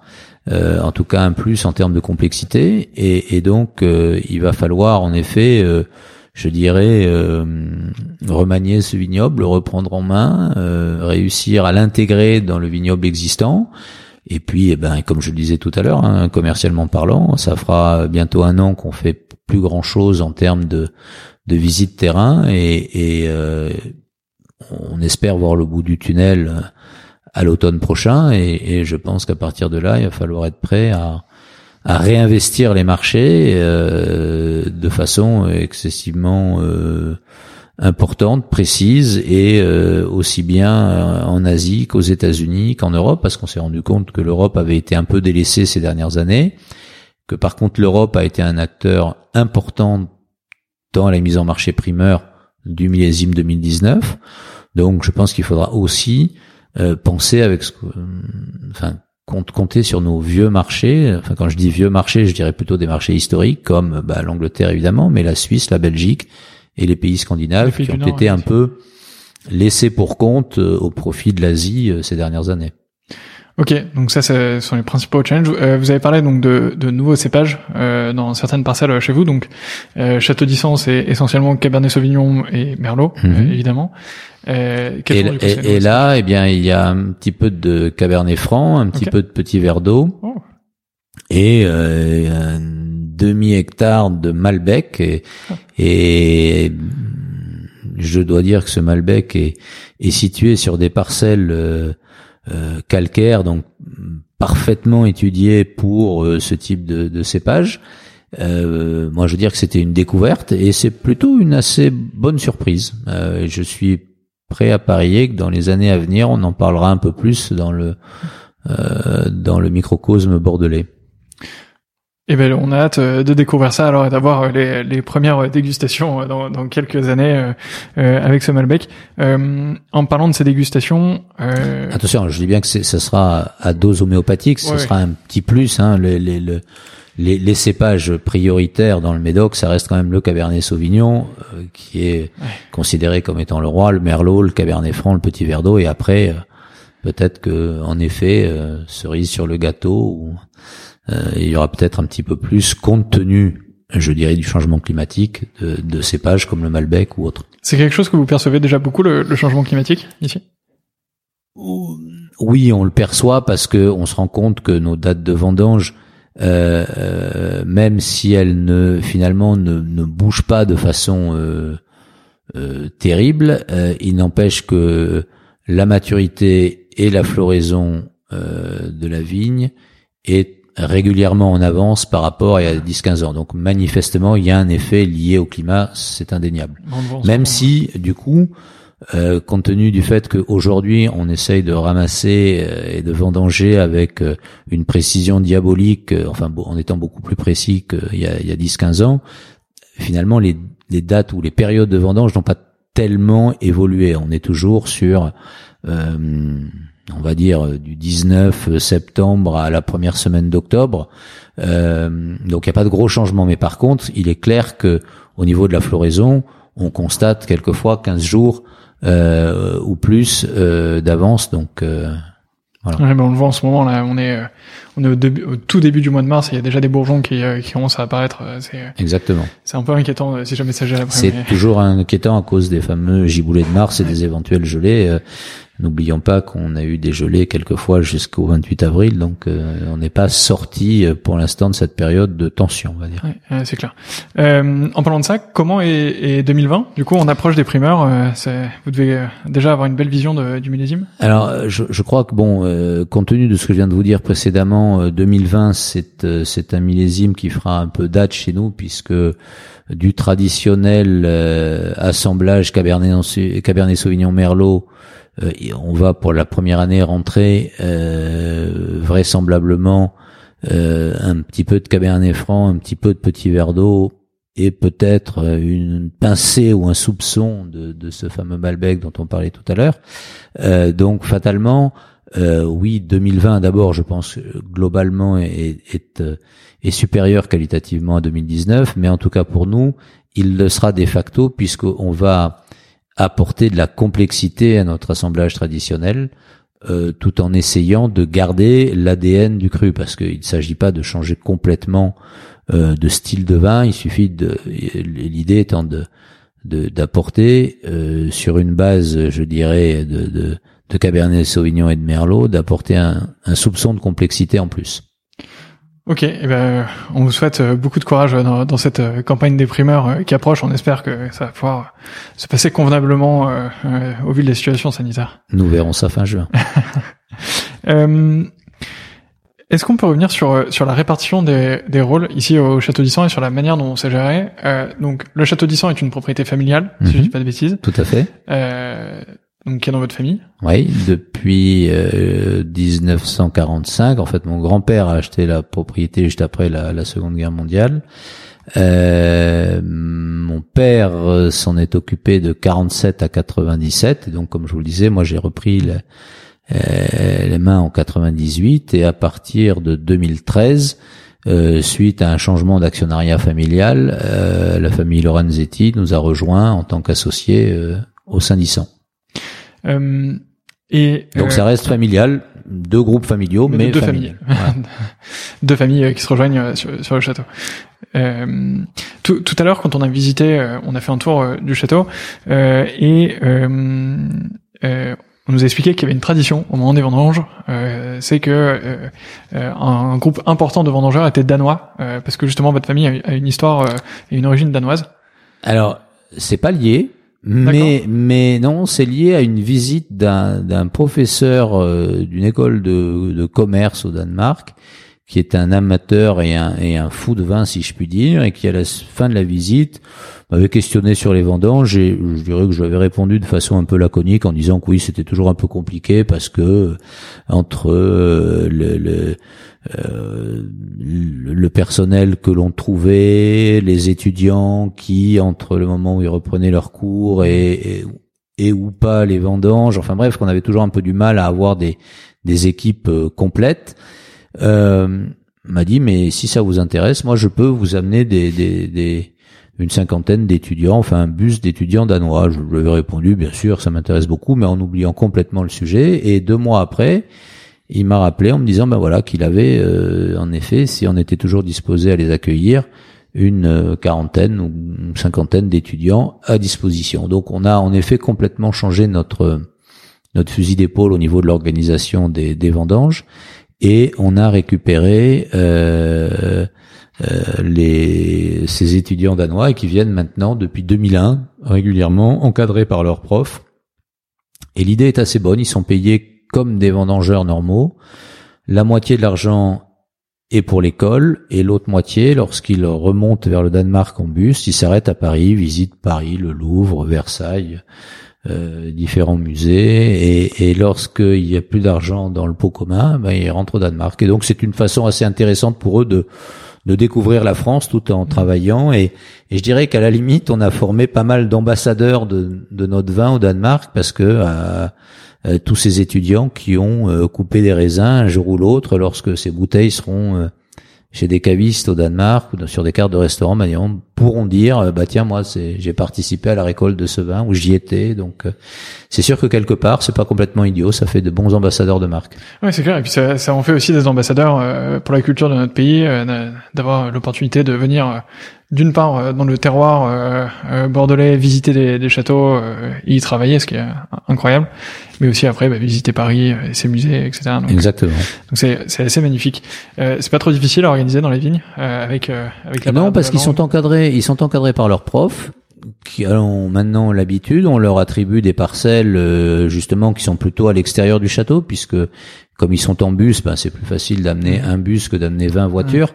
euh, en tout cas un plus en termes de complexité, et, et donc euh, il va falloir en effet je dirais, euh, remanier ce vignoble, le reprendre en main, euh, réussir à l'intégrer dans le vignoble existant. Et puis, eh ben, comme je le disais tout à l'heure, hein, commercialement parlant, ça fera bientôt un an qu'on fait plus grand chose en termes de, de visite terrain et, euh, on espère voir le bout du tunnel à l'automne prochain. Et, et je pense qu'à partir de là, il va falloir être prêt à, à réinvestir les marchés euh, de façon excessivement euh, importante, précise et euh, aussi bien en Asie qu'aux États-Unis qu'en Europe, parce qu'on s'est rendu compte que l'Europe avait été un peu délaissée ces dernières années, que par contre l'Europe a été un acteur important dans la mise en marché primeur du millésime 2019. Donc je pense qu'il faudra aussi penser avec ce que, enfin compter sur nos vieux marchés. Enfin, quand je dis vieux marchés, je dirais plutôt des marchés historiques comme bah, l'Angleterre évidemment, mais la Suisse, la Belgique et les pays scandinaves qui ont Nord, été un peu laissés pour compte euh, au profit de l'Asie euh, ces dernières années. Ok, donc ça, ce sont les principaux challenges. Euh, vous avez parlé donc de, de nouveaux cépages euh, dans certaines parcelles chez vous. Donc, euh, Château d'Issant, c'est essentiellement Cabernet Sauvignon et Merlot, Mhm. euh, évidemment. Euh, Et, coup, et- et là, eh bien, il y a un petit peu de Cabernet Franc, un petit peu de petit verre d'eau Oh. et euh, un demi hectare de Malbec. Et, Ah. et, je dois dire que ce Malbec est, est situé sur des parcelles euh, calcaires, donc parfaitement étudiées pour euh, ce type de, cépage. Euh, moi, je veux dire que c'était une découverte et c'est plutôt une assez bonne surprise. Je suis prêt à parier que dans les années à venir, on en parlera un peu plus dans le dans le microcosme bordelais. Eh ben, on a hâte euh, de découvrir ça alors et d'avoir euh, les, les premières dégustations euh, dans, dans quelques années euh, avec ce Malbec. Euh, en parlant de ces dégustations, euh, Attention, je dis bien que ça sera à dose homéopathique, ce Ouais, sera un petit plus. Hein, les, les, le- les, les cépages prioritaires dans le Médoc, ça reste quand même le Cabernet Sauvignon, euh, qui est Ouais. considéré comme étant le roi, le Merlot, le Cabernet Franc, le Petit Verdot, et après, peut-être que, en effet, euh, cerise sur le gâteau, ou, il y aura peut-être un petit peu plus, compte tenu, je dirais, du changement climatique, de, de cépages comme le Malbec ou autre. c'est quelque chose que vous percevez déjà beaucoup le, le changement climatique ici? Oui, on le perçoit parce que on se rend compte que nos dates de vendange, euh, euh, même si elles ne finalement ne, ne bougent pas de façon euh, euh, terrible, euh, il n'empêche que la maturité et la floraison euh, de la vigne est régulièrement en avance par rapport à il y a 10-15 ans. Donc manifestement, il y a un effet lié au climat, c'est indéniable. Même si, du coup, euh, compte tenu du fait qu'aujourd'hui on essaye de ramasser euh, et de vendanger avec euh, une précision diabolique, euh, enfin en étant beaucoup plus précis qu'il y a, il y a 10-15 ans, finalement les, les dates ou les périodes de vendange n'ont pas tellement évolué. On est toujours sur, euh, on va dire, euh, du 19 septembre à la première semaine d'octobre. Euh, donc il n'y a pas de gros changements. Mais par contre, il est clair que au niveau de la floraison, on constate quelquefois 15 jours euh, ou plus euh, d'avance. Donc euh, Ouais, ben, on le voit en ce moment là, on est euh, on est au, début, au tout début du mois de mars, et il y a déjà des bourgeons qui, euh, qui commencent à apparaître. euh, exactement. c'est un peu inquiétant euh, si jamais ça après. C'est mais- toujours inquiétant à cause des fameux giboulées de mars et des éventuels gelées. N'oublions pas qu'on a eu des gelées quelquefois jusqu'au 28 avril, donc euh, on n'est pas sorti euh, pour l'instant de cette période de tension, on va dire. Ouais, c'est clair. Euh, en parlant de ça, comment est, est 2020 Du coup, on approche des primeurs. euh, c'est- vous devez euh, déjà avoir une belle vision de, du millésime? Alors, euh, je, je crois que bon, euh, compte tenu de ce que je viens de vous dire précédemment, euh, 2020 c'est euh, c'est un millésime qui fera un peu date chez nous puisque du traditionnel euh, assemblage Cabernet, Cabernet Sauvignon Merlot, et on va pour la première année rentrer euh, vraisemblablement euh, un petit peu de Cabernet Franc, un petit peu de Petit Verre d'eau et peut-être euh, une pincée ou un soupçon de, ce fameux Malbec dont on parlait tout à l'heure. Euh, donc fatalement, euh, oui, 2020 d'abord, je pense euh, globalement est, est, euh, est supérieur qualitativement à 2019, mais en tout cas pour nous, il le sera de facto puisqu'on va apporter de la complexité à notre assemblage traditionnel, euh, tout en essayant de garder l'ADN du cru, parce qu'il ne s'agit pas de changer complètement euh, de style de vin, il suffit de l'idée étant de d'apporter euh, sur une base, je dirais, de, de, de Cabernet Sauvignon et de Merlot, d'apporter un soupçon de complexité en plus. Ok, eh ben, on vous souhaite euh, beaucoup de courage euh, dans, dans cette euh, campagne des primeurs euh, qui approche. On espère que ça va pouvoir euh, se passer convenablement euh, euh, au vu de la situation sanitaire. Nous verrons ça fin juin. Euh, Est-ce qu'on peut revenir sur euh, sur la répartition des, des rôles ici au Château d'Issan et sur la manière dont c'est géré? Euh, Donc, le Château d'Issan est une propriété familiale, si je Mhm. dis pas de bêtises, Tout à fait. Donc qui est dans votre famille. Oui, depuis euh, 1945. En fait, mon grand-père a acheté la propriété juste après la, la Seconde Guerre mondiale. Euh, mon père euh, s'en est occupé de 47 à 97. Et donc, comme je vous le disais, moi, j'ai repris la- euh, les mains en 98 et à partir de 2013, euh, suite à un changement d'actionnariat familial, euh, la famille Lorenzetti nous a rejoint en tant qu'associé euh, au sein d'Issan. Et donc ça reste familial, deux groupes familiaux, mais, deux familles, deux familles qui se rejoignent sur, sur le château. Euh, tout, tout, à l'heure, quand on a visité, on a fait un tour du château euh, et on nous a expliqué qu'il y avait une tradition au moment des vendanges, euh, c'est que euh, euh, un groupe important de vendangeurs était danois, parce que justement votre famille a une histoire et une origine danoise. Alors, c'est pas lié, mais mais non, c'est lié à une visite d'un professeur d'une école de, de commerce au Danemark qui est un amateur et un, et un fou de vin, si je puis dire, et qui à la fin de la visite m'avait questionné sur les vendanges et je dirais que je lui avais répondu de façon un peu laconique en disant que oui, c'était toujours un peu compliqué parce que euh, entre euh, le, le, euh, le personnel que l'on trouvait, les étudiants qui, entre le moment où ils reprenaient leurs cours et, et, et ou pas les vendanges, enfin bref, qu'on avait toujours un peu du mal à avoir des, des équipes complètes euh, m'a dit mais si ça vous intéresse, moi je peux vous amener des, des, une cinquantaine d'étudiants, enfin un bus d'étudiants danois. Je lui avais répondu bien sûr, ça m'intéresse beaucoup, mais en oubliant complètement le sujet. Et deux mois après, il m'a rappelé en me disant ben voilà qu'il avait euh, en effet, si on était toujours disposé à les accueillir, une euh, quarantaine ou cinquantaine d'étudiants à disposition. Donc on a en effet complètement changé notre notre fusil d'épaule au niveau de l'organisation des vendanges et on a récupéré euh, euh, ces étudiants danois qui viennent maintenant depuis 2001 régulièrement encadrés par leurs profs. Et l'idée est assez bonne, ils sont payés comme des vendangeurs normaux. La moitié de l'argent est pour l'école et l'autre moitié, lorsqu'ils remontent vers le Danemark en bus, ils s'arrêtent à Paris, visitent Paris, le Louvre, Versailles, euh, différents musées et, et lorsqu'il n'y a plus d'argent dans le pot commun, ben, ils rentrent au Danemark. Et donc c'est une façon assez intéressante pour eux de, de découvrir la France tout en travaillant. Et, et je dirais qu'à la limite, on a formé pas mal d'ambassadeurs de, de, notre vin au Danemark parce que euh, euh, tous ces étudiants qui ont coupé des raisins un jour ou l'autre lorsque ces bouteilles seront chez des cavistes au Danemark ou sur des cartes de restaurant, bah, pourront dire euh, bah tiens moi c'est j'ai participé à la récolte de ce vin ou j'y étais donc euh, c'est sûr que quelque part c'est pas complètement idiot ça fait de bons ambassadeurs de marque. Oui c'est clair et puis ça, ça en fait aussi des ambassadeurs euh, pour la culture de notre pays d'avoir l'opportunité de venir d'une part euh, dans le terroir euh, euh, bordelais, visiter des, des châteaux et y travailler, ce qui est incroyable, mais aussi après bah, visiter Paris et ses musées, etc. Donc, Exactement. Donc c'est c'est assez magnifique. c'est pas trop difficile à organiser dans les vignes avec avec la. Non, parce qu'ils sont encadrés, ils sont encadrés par leurs profs qui ont maintenant l'habitude, on leur attribue des parcelles justement qui sont plutôt à l'extérieur du château, puisque comme ils sont en bus, ben c'est plus facile d'amener un bus que d'amener 20 voitures.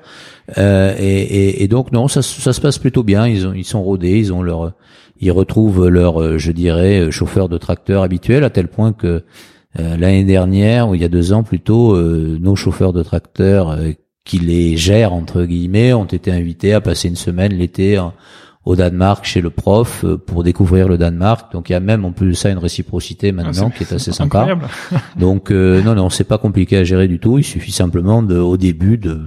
Euh, et, et, et, donc non, ça, ça, se passe plutôt bien. Ils ont, ils sont rodés, ils ont leur, ils retrouvent leur, euh, je dirais, chauffeur de tracteur habituel à tel point que euh, l'année dernière ou il y a deux ans plutôt, nos chauffeurs de tracteur qui les gèrent entre guillemets ont été invités à passer une semaine l'été au Danemark chez le prof euh, pour découvrir le Danemark. Donc il y a même en plus de ça une réciprocité ah, maintenant qui est assez sympa. Donc euh, non non c'est pas compliqué à gérer du tout. Il suffit simplement de au début de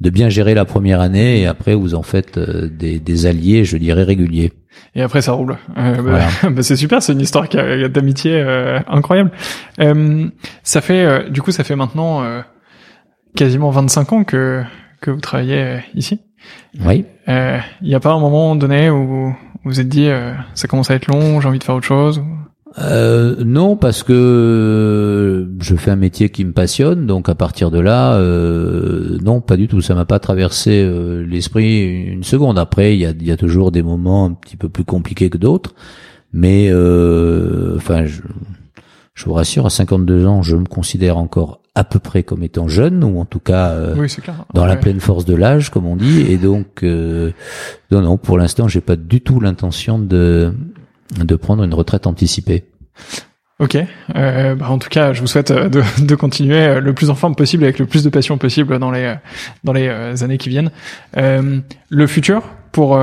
de bien gérer la première année et après vous en faites euh, des, des alliés, je dirais réguliers. Et après ça roule. Euh, bah, bah, c'est super, c'est une histoire d'amitié incroyable. ça fait du coup ça fait maintenant quasiment 25 ans que que vous travaillez ici? Oui. Il euh, n'y a pas un moment donné où vous vous êtes dit euh, ça commence à être long, j'ai envie de faire autre chose euh, non, parce que je fais un métier qui me passionne, donc à partir de là, euh, non, pas du tout. Ça m'a pas traversé euh, l'esprit une seconde. Après, il y a, y a, toujours des moments un petit peu plus compliqués que d'autres, mais enfin, je, je vous rassure, à 52 ans, je me considère encore à peu près comme étant jeune ou en tout cas euh, dans la pleine force de l'âge comme on dit. Et donc euh, non non pour l'instant j'ai pas du tout l'intention de de prendre une retraite anticipée. Ok. Euh, bah en tout cas, je vous souhaite euh, de, de, continuer le plus en forme possible avec le plus de passion possible dans les dans les années qui viennent. Euh, le futur pour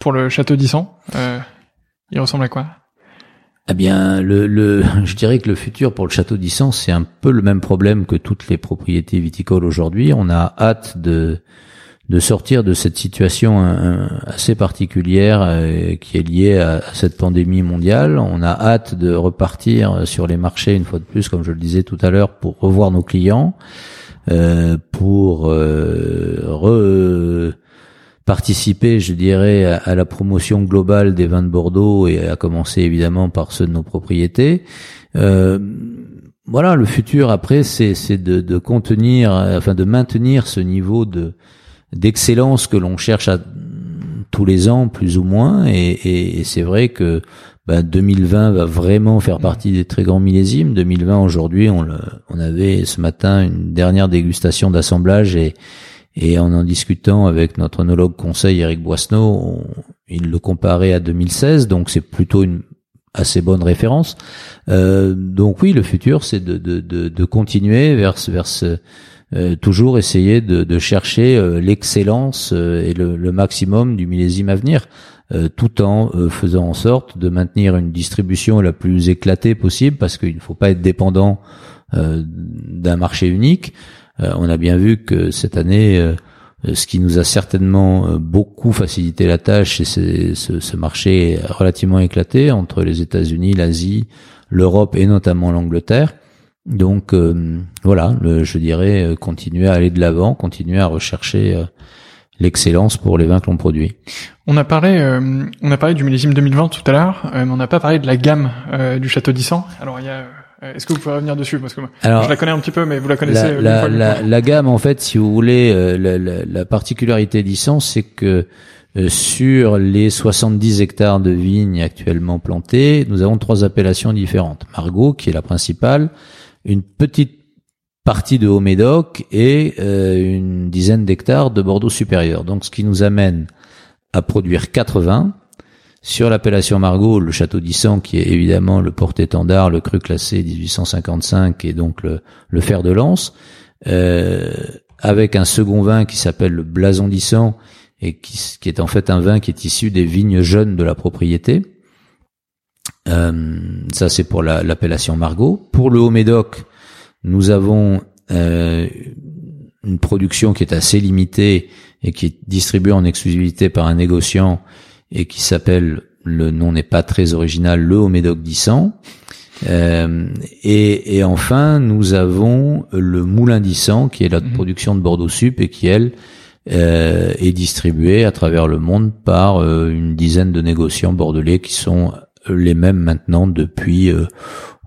pour le château d'Issan, il ressemble à quoi? Eh bien, le, le, je dirais que le futur pour le château d'Issan, c'est un peu le même problème que toutes les propriétés viticoles aujourd'hui. On a hâte de de sortir de cette situation assez particulière euh, qui est liée à, cette pandémie mondiale. On a hâte de repartir sur les marchés une fois de plus, comme je le disais tout à l'heure, pour revoir nos clients, euh, pour euh, participer, je dirais, à, la promotion globale des vins de Bordeaux et à commencer évidemment par ceux de nos propriétés. Euh, voilà, le futur après, c'est de, de contenir, enfin de maintenir ce niveau de d'excellence que l'on cherche à tous les ans plus ou moins et, et, c'est vrai que bah, 2020 va vraiment faire partie des très grands millésimes 2020 aujourd'hui on, on avait ce matin une dernière dégustation d'assemblage et et en en discutant avec notre onologue conseil Eric Boisneau il le comparait à 2016 donc c'est plutôt une assez bonne référence euh, donc oui le futur c'est de, de, de, de continuer vers vers ce euh, toujours essayer de, de chercher euh, l'excellence euh, et le, le, maximum du millésime à venir, tout en faisant en sorte de maintenir une distribution la plus éclatée possible, parce qu'il ne faut pas être dépendant d'un marché unique. On a bien vu que cette année, ce qui nous a certainement beaucoup facilité la tâche, c'est ce, ce marché relativement éclaté entre les États-Unis, l'Asie, l'Europe et notamment l'Angleterre. Donc euh, voilà, je dirais euh, continuer à aller de l'avant, continuer à rechercher euh, l'excellence pour les vins que l'on produit. On a parlé, on a parlé du millésime 2020 tout à l'heure, mais on n'a pas parlé de la gamme du Château d'Issan. Alors il y a est-ce que vous pouvez revenir dessus? Parce que Alors, je la connais un petit peu, mais vous la connaissez. La, la, la, gamme, en fait, si vous voulez, la, la, particularité d'Issan, c'est que sur les 70 hectares de vignes actuellement plantés, nous avons trois appellations différentes. Margot, qui est la principale, une petite partie de Haut-Médoc et euh, une dizaine d'hectares de Bordeaux supérieur. Donc ce qui nous amène à produire 80 sur l'appellation Margot, le château d'Issan qui est évidemment le porte-étendard, le cru classé 1855 et donc le, fer de lance, euh, avec un second vin qui s'appelle le Blason d'Issan et qui, est en fait un vin qui est issu des vignes jeunes de la propriété. Euh, ça, c'est pour l'appellation Margot. Pour le Haut-Médoc, nous avons euh, une production qui est assez limitée et qui est distribuée en exclusivité par un négociant et qui s'appelle, le nom n'est pas très original, le Haut-Médoc d'Issan. Euh, et, et, enfin, nous avons le Moulin d'Issan, qui est la mhm. production de Bordeaux Sup et qui, elle, euh, est distribuée à travers le monde par euh, une dizaine de négociants bordelais qui sont les mêmes maintenant depuis, euh,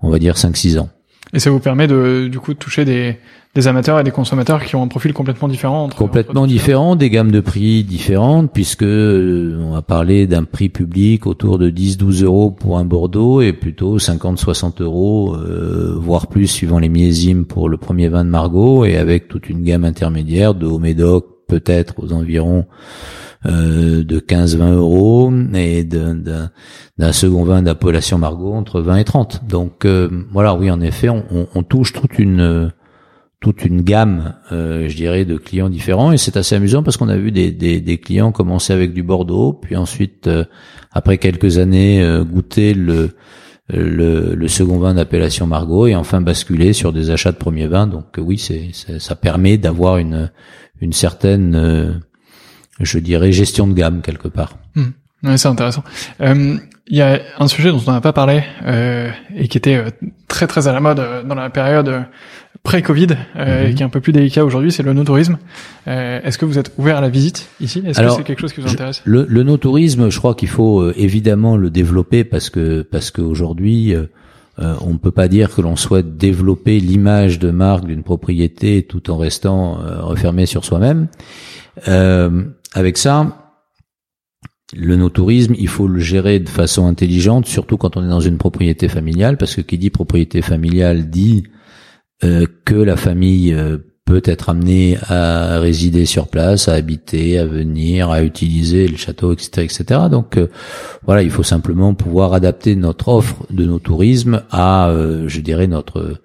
on va dire, 5-6 ans. Et ça vous permet de, du coup, de toucher des, des amateurs et des consommateurs qui ont un profil complètement différent. Entre, complètement différent, des gammes de prix différentes, puisque euh, on va parler d'un prix public autour de 10-12 euros pour un Bordeaux et plutôt 50-60 euros, euh, voire plus suivant les millésimes pour le premier vin de Margot, et avec toute une gamme intermédiaire de Haut-Médoc peut-être aux environs euh, de 15-20 euros et d'un second vin d'appellation Margot entre 20 et 30. Donc euh, voilà, oui, en effet, on, on, touche toute une toute une gamme, euh, je dirais, de clients différents et c'est assez amusant parce qu'on a vu des, des, des, clients commencer avec du Bordeaux, puis ensuite, après quelques années, goûter le le, le, second vin d'appellation Margot et enfin basculer sur des achats de premier vin. Donc oui, c'est ça permet d'avoir une une certaine je dirais, gestion de gamme quelque part. Hmm. c'est intéressant. Euh, il y a un sujet dont on n'a pas parlé euh, et qui était euh, très très à la mode euh, dans la période pré-Covid euh, et mhm. qui est un peu plus délicat aujourd'hui, c'est le no-tourisme. Est-ce que vous êtes ouvert à la visite ici? Est-ce que c'est quelque chose qui vous intéresse? Le, le no-tourisme, je crois qu'il faut évidemment le développer parce que parce qu'aujourd'hui, on ne peut pas dire que l'on souhaite développer l'image de marque d'une propriété tout en restant refermé sur soi-même. Euh, avec ça, le no-tourisme, il faut le gérer de façon intelligente, surtout quand on est dans une propriété familiale, parce que qui dit propriété familiale dit euh, que la famille euh, peut être amenée à résider sur place, à habiter, à venir, à utiliser le château, etc., etc. Donc euh, voilà, il faut simplement pouvoir adapter notre offre de no tourisme à, je dirais, notre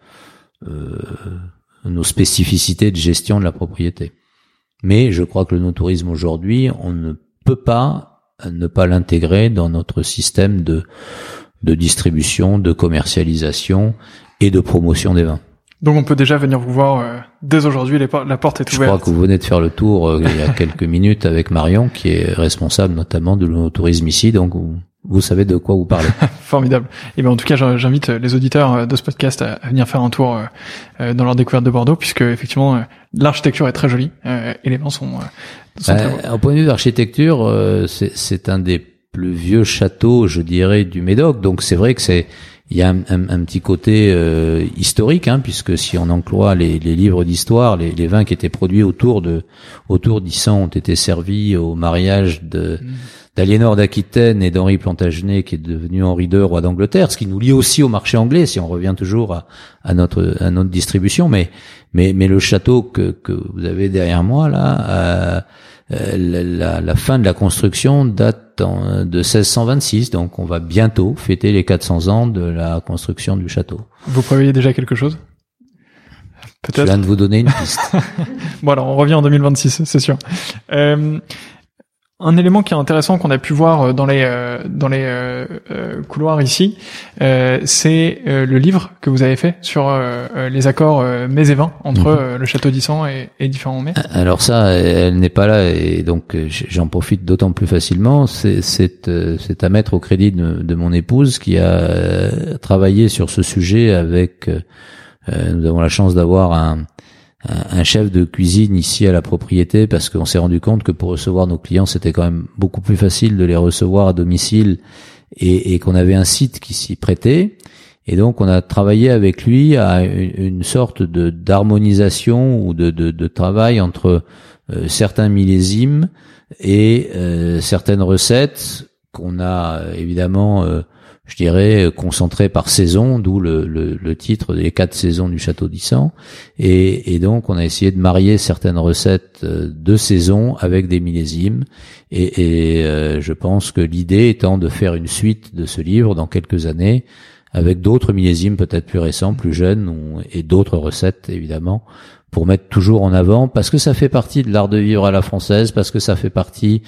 nos spécificités de gestion de la propriété. Mais je crois que le no-tourisme aujourd'hui, on ne peut pas ne pas l'intégrer dans notre système de de distribution, de commercialisation et de promotion des vins. Donc on peut déjà venir vous voir euh, dès aujourd'hui, la porte est ouverte. Je crois que vous venez de faire le tour euh, il y a quelques minutes avec Marion, qui est responsable notamment de tourisme ici, donc vous, savez de quoi vous parlez. Formidable. Et eh bien en tout cas, j'invite les auditeurs euh, de ce podcast à, venir faire un tour dans leur découverte de Bordeaux, puisque effectivement l'architecture est très jolie et les vins sont. sont très Au point de vue d'architecture, c'est un des plus vieux châteaux, je dirais, du Médoc. Donc c'est vrai que c'est il y a un, petit côté euh, historique, hein, puisque si on emploie les, les livres d'histoire, les, les, vins qui étaient produits autour de autour d'Issan ont été servis au mariage de mm. d'Aliénor d'Aquitaine et d'Henri Plantagenet, qui est devenu Henri II, roi d'Angleterre, ce qui nous lie aussi au marché anglais, si on revient toujours à, à notre à notre distribution. Mais mais mais le château que que vous avez derrière moi là. Euh, la, la, fin de la construction date de 1626, donc on va bientôt fêter les 400 ans de la construction du château. Vous prévoyez déjà quelque chose? Peut-être. Je viens de vous donner une piste. bon alors on revient en 2026, c'est sûr. Euh, un élément qui est intéressant qu'on a pu voir euh, dans les euh, dans les euh, couloirs ici, c'est le livre que vous avez fait sur les accords mets et vins entre mhm. le château d'Issan et, et, différents mets. Alors ça, elle n'est pas là et donc j'en profite d'autant plus facilement. C'est c'est à mettre au crédit de, de, mon épouse qui a travaillé sur ce sujet avec. nous avons la chance d'avoir un un chef de cuisine ici à la propriété parce qu'on s'est rendu compte que pour recevoir nos clients, c'était quand même beaucoup plus facile de les recevoir à domicile et, qu'on avait un site qui s'y prêtait. Et donc, on a travaillé avec lui à une, sorte de d'harmonisation ou de, de, travail entre euh, certains millésimes et euh, certaines recettes qu'on a évidemment euh, je dirais, concentré par saison, d'où le, titre des quatre saisons du Château d'Issan. Et, donc, on a essayé de marier certaines recettes euh, de saison avec des millésimes. Et, euh, je pense que l'idée étant de faire une suite de ce livre dans quelques années, avec d'autres millésimes peut-être plus récents, plus jeunes, et d'autres recettes, évidemment, pour mettre toujours en avant, parce que ça fait partie de l'art de vivre à la française, parce que ça fait partie,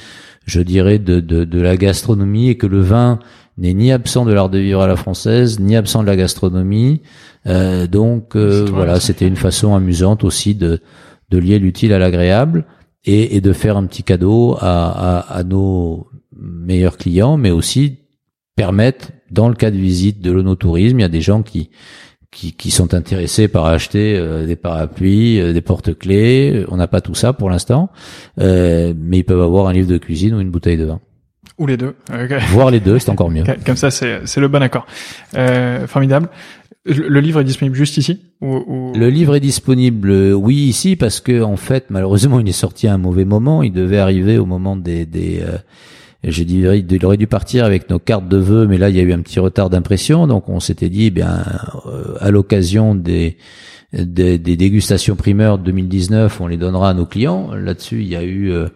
je dirais, de la gastronomie, et que le vin n'est ni absent de l'art de vivre à la française, ni absent de la gastronomie. Euh, donc euh, voilà, c'était une façon amusante aussi de, de lier l'utile à l'agréable et, et, de faire un petit cadeau à, à, à, nos meilleurs clients, mais aussi permettre, dans le cas de visite de l'onotourisme, il y a des gens qui qui, qui sont intéressés par acheter euh, des parapluies, des porte-clés. On n'a pas tout ça pour l'instant, mais ils peuvent avoir un livre de cuisine ou une bouteille de vin. Ou les deux. Voir les deux, c'est encore mieux. Comme ça, c'est c'est le bon accord. Euh, formidable. Le livre est disponible juste ici ou, Le livre est disponible, oui, ici, parce que en fait, malheureusement, il est sorti à un mauvais moment. Il devait arriver au moment des, des euh, je dirais, il aurait dû partir avec nos cartes de vœux, mais là, il y a eu un petit retard d'impression. Donc, on s'était dit, eh bien, euh, à l'occasion des, des, des dégustations primeurs 2019, on les donnera à nos clients. Là-dessus, il y a eu euh,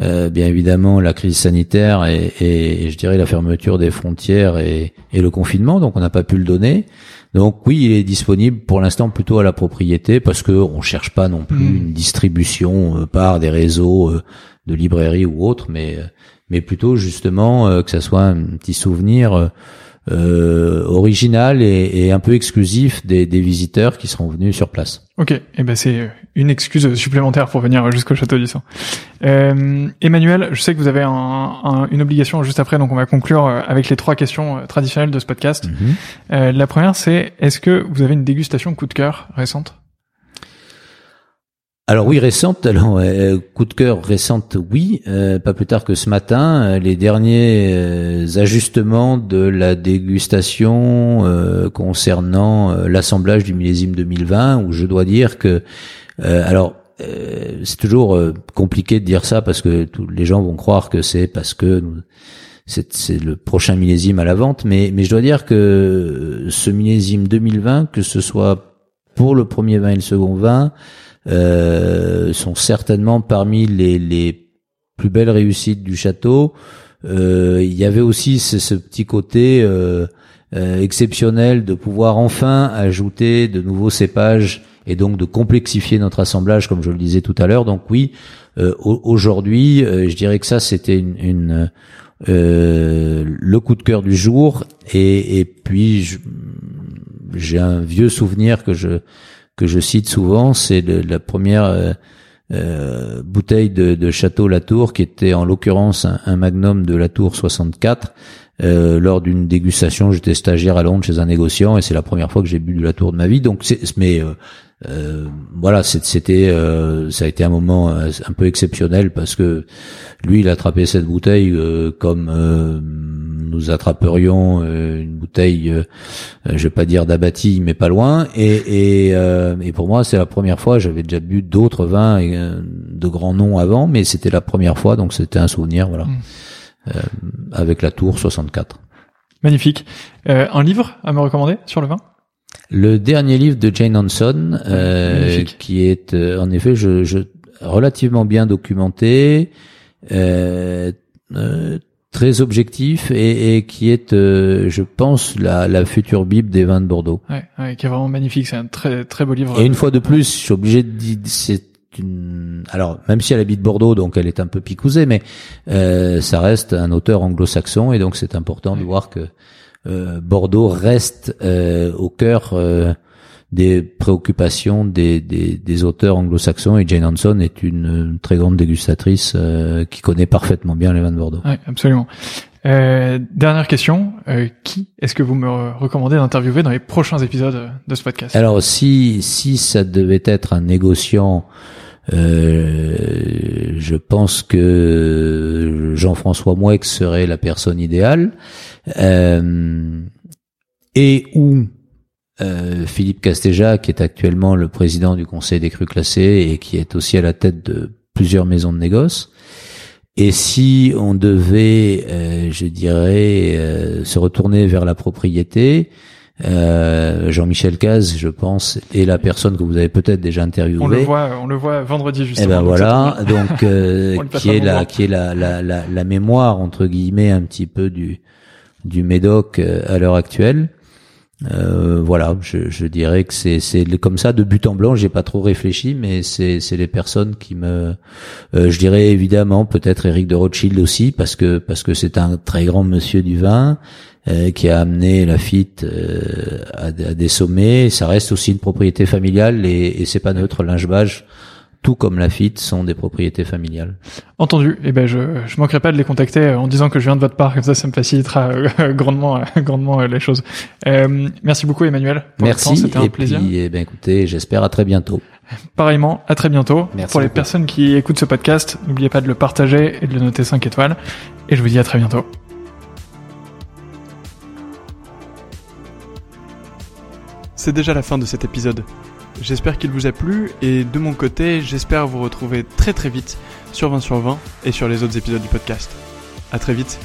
euh, bien évidemment la crise sanitaire et, et, je dirais la fermeture des frontières et, et le confinement, donc on n'a pas pu le donner. Donc oui, il est disponible pour l'instant plutôt à la propriété parce que on cherche pas non plus hmm. une distribution euh, par des réseaux euh, de librairies ou autres, mais mais plutôt justement que ça soit un petit souvenir euh, original et, et, un peu exclusif des, des, visiteurs qui seront venus sur place. Ok, et eh ben c'est une excuse supplémentaire pour venir jusqu'au château du Sang. Euh, Emmanuel, je sais que vous avez un, une obligation juste après, donc on va conclure euh, avec les trois questions euh, traditionnelles de ce podcast. Mhm. euh, la première, c'est est-ce que vous avez une dégustation coup de cœur récente? Alors oui, récente. Alors euh, coup de cœur récente, oui. Euh, pas plus tard que ce matin, euh, les derniers ajustements de la dégustation concernant l'assemblage du millésime 2020, où je dois dire que, alors c'est toujours compliqué de dire ça parce que tous les gens vont croire que c'est parce que c'est le prochain millésime à la vente, mais mais je dois dire que ce millésime 2020, que ce soit pour le premier vin et le second vin euh, sont certainement parmi les, les, plus belles réussites du château. Euh, il y avait aussi ce, petit côté euh, euh, exceptionnel de pouvoir enfin ajouter de nouveaux cépages et donc de complexifier notre assemblage, comme je le disais tout à l'heure. Donc oui, euh, aujourd'hui, je dirais que ça c'était une, une euh, le coup de cœur du jour et, et puis j'ai un vieux souvenir que je que je cite souvent, c'est la première euh, euh, bouteille de, de, Château Latour qui était en l'occurrence un, Magnum de Latour 64 euh, lors d'une dégustation, j'étais stagiaire à Londres chez un négociant et c'est la première fois que j'ai bu de la tour de ma vie. Donc, mais euh, euh voilà, c'était, euh, ça a été un moment un peu exceptionnel parce que lui, il a attrapé cette bouteille comme nous attraperions une bouteille, je vais pas dire d'abattis, mais pas loin. Et, et, et pour moi, c'est la première fois. J'avais déjà bu d'autres vins de grands noms avant, mais c'était la première fois, donc c'était un souvenir, voilà. Mmh. Euh, avec la tour 64. Magnifique. Euh, un livre à me recommander sur le vin? Le dernier livre de Jane Hanson, euh, qui est euh, en effet je, je, relativement bien documenté, euh, très objectif et, et, qui est, je pense, la, la, future bible des vins de Bordeaux. Ouais, ouais, qui est vraiment magnifique. C'est un très très beau livre. Et une fois de plus, je suis obligé de dire, c'est alors même si elle habite Bordeaux, donc elle est un peu picousée, mais euh, ça reste un auteur anglo-saxon et donc c'est important de voir que euh, Bordeaux reste euh, au cœur euh, des préoccupations des, des, des auteurs anglo-saxons et Jane Hanson est une, très grande dégustatrice euh, qui connaît parfaitement bien les vins de Bordeaux. Oui, absolument. Euh, dernière question, qui est-ce que vous me recommandez d'interviewer dans les prochains épisodes de ce podcast? Alors si si ça devait être un négociant euh, je pense que Jean-François Moueix serait la personne idéale. Euh, et où euh, Philippe Castéja, qui est actuellement le président du Conseil des crus classés et qui est aussi à la tête de plusieurs maisons de négoce. Et si on devait, je dirais, se retourner vers la propriété, euh, Jean-Michel Caz, je pense, est la personne que vous avez peut-être déjà interviewé. On le voit, on le voit vendredi justement. Et eh ben voilà, donc euh, qui est la qui est la, la, la, la, mémoire entre guillemets un petit peu du du Médoc euh, à l'heure actuelle. Euh, voilà, je, dirais que c'est comme ça de but en blanc. J'ai pas trop réfléchi, mais c'est les personnes qui me, euh, je dirais évidemment peut-être Eric de Rothschild aussi parce que parce que c'est un très grand monsieur du vin euh, qui a amené la euh, à, à, des sommets. Ça reste aussi une propriété familiale et, et c'est pas neutre. Lingevage, tout comme Lafitte, sont des propriétés familiales. Entendu. Et eh ben je je manquerai pas de les contacter euh, en disant que je viens de votre part. Comme ça, ça me facilitera grandement grandement les choses. Euh, merci beaucoup, Emmanuel. merci. C'était un plaisir. Puis, eh ben écoutez, j'espère à très bientôt. Pareillement, à très bientôt. Merci Pour les personnes qui écoutent ce podcast, n'oubliez pas de le partager et de le noter 5 étoiles. Et je vous dis à très bientôt. c'est déjà la fin de cet épisode. J'espère qu'il vous a plu et de mon côté, j'espère vous retrouver très très vite sur 20 sur 20 et sur les autres épisodes du podcast. À très vite.